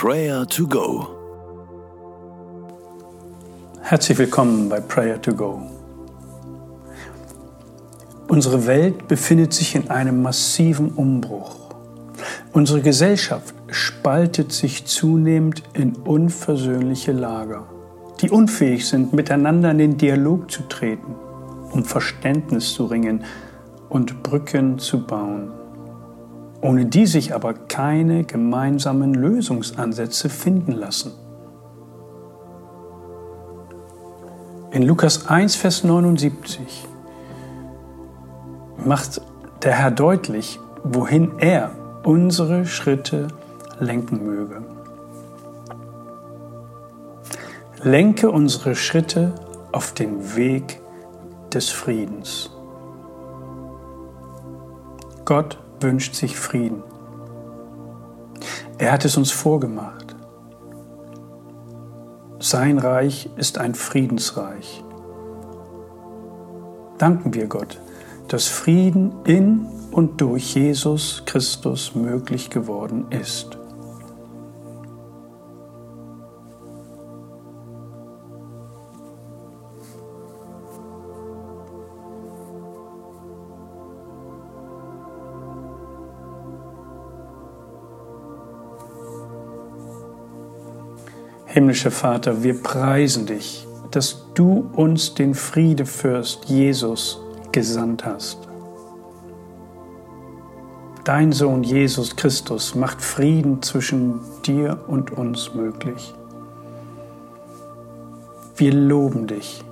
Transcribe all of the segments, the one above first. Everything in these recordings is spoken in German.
Prayer to Go. Herzlich willkommen bei Prayer to Go. Unsere Welt befindet sich in einem massiven Umbruch. Unsere Gesellschaft spaltet sich zunehmend in unversöhnliche Lager, die unfähig sind, miteinander in den Dialog zu treten, um Verständnis zu ringen und Brücken zu bauen, ohne die sich aber keine gemeinsamen Lösungsansätze finden lassen. In Lukas 1, Vers 79 macht der Herr deutlich, wohin er unsere Schritte lenken möge. Lenke unsere Schritte auf den Weg des Friedens. Gott wünscht sich Frieden. Er hat es uns vorgemacht. Sein Reich ist ein Friedensreich. Danken wir Gott, dass Frieden in und durch Jesus Christus möglich geworden ist. Himmlischer Vater, wir preisen dich, dass du uns den Friedefürst Jesus gesandt hast. Dein Sohn Jesus Christus macht Frieden zwischen dir und uns möglich. Wir loben dich,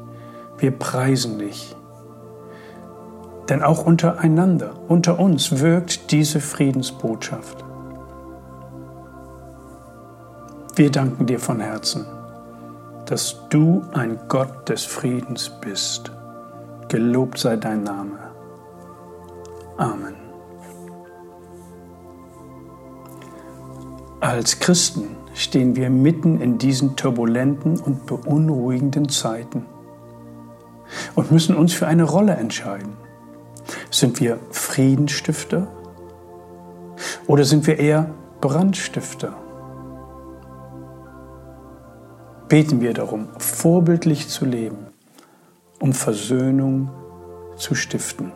wir preisen dich. Denn auch untereinander, unter uns wirkt diese Friedensbotschaft. Wir danken dir von Herzen, dass du ein Gott des Friedens bist. Gelobt sei dein Name. Amen. Als Christen stehen wir mitten in diesen turbulenten und beunruhigenden Zeiten und müssen uns für eine Rolle entscheiden. Sind wir Friedensstifter oder sind wir eher Brandstifter? Beten wir darum, vorbildlich zu leben um Versöhnung zu stiften.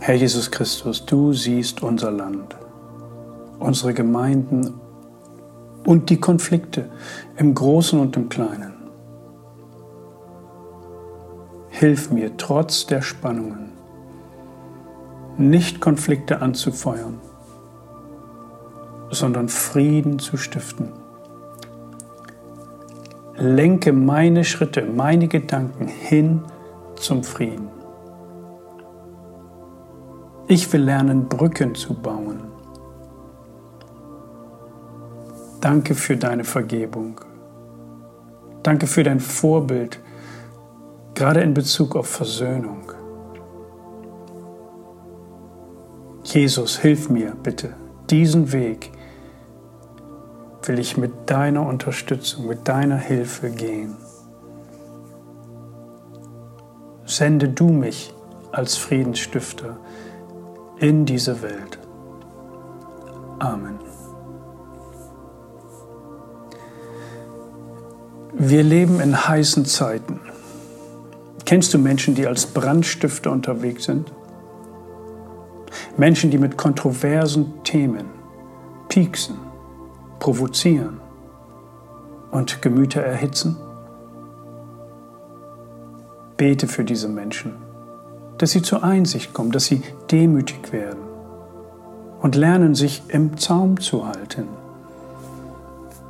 Herr Jesus Christus, du siehst unser Land, unsere Gemeinden und die Konflikte im Großen und im Kleinen. Hilf mir trotz der Spannungen, nicht Konflikte anzufeuern, sondern Frieden zu stiften. Lenke meine Schritte, meine Gedanken hin zum Frieden. Ich will lernen, Brücken zu bauen Danke für deine Vergebung. Danke für dein Vorbild, gerade in Bezug auf Versöhnung. Jesus, hilf mir bitte, diesen Weg will ich mit deiner Unterstützung, mit deiner Hilfe gehen. Sende du mich als Friedensstifter in diese Welt. Amen. Wir leben in heißen Zeiten. Kennst du Menschen, die als Brandstifter unterwegs sind? Menschen, die mit kontroversen Themen pieksen, provozieren und Gemüter erhitzen? Bete für diese Menschen, dass sie zur Einsicht kommen, dass sie demütig werden und lernen, sich im Zaum zu halten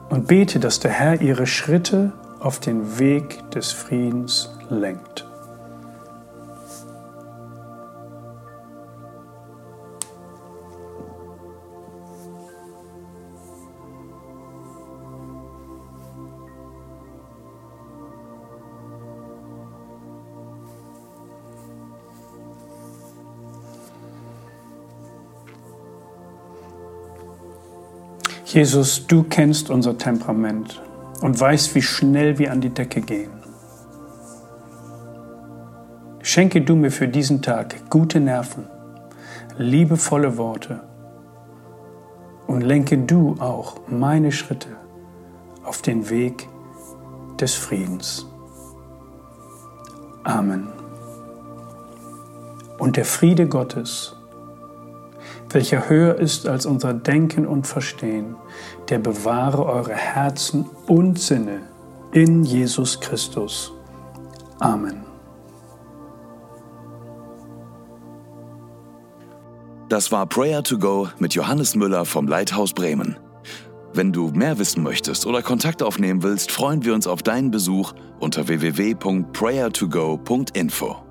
und bete, dass der Herr ihre Schritte auf den Weg des Friedens lenkt. Jesus, du kennst unser Temperament und weißt, wie schnell wir an die Decke gehen. Schenke du mir für diesen Tag gute Nerven, liebevolle Worte und lenke du auch meine Schritte auf den Weg des Friedens. Amen. Und der Friede Gottes, welcher höher ist als unser Denken und Verstehen, der bewahre eure Herzen und Sinne in Jesus Christus. Amen. Das war Prayer to Go mit Johannes Müller vom Leithaus Bremen. Wenn du mehr wissen möchtest oder Kontakt aufnehmen willst, freuen wir uns auf deinen Besuch unter www.prayertogo.info.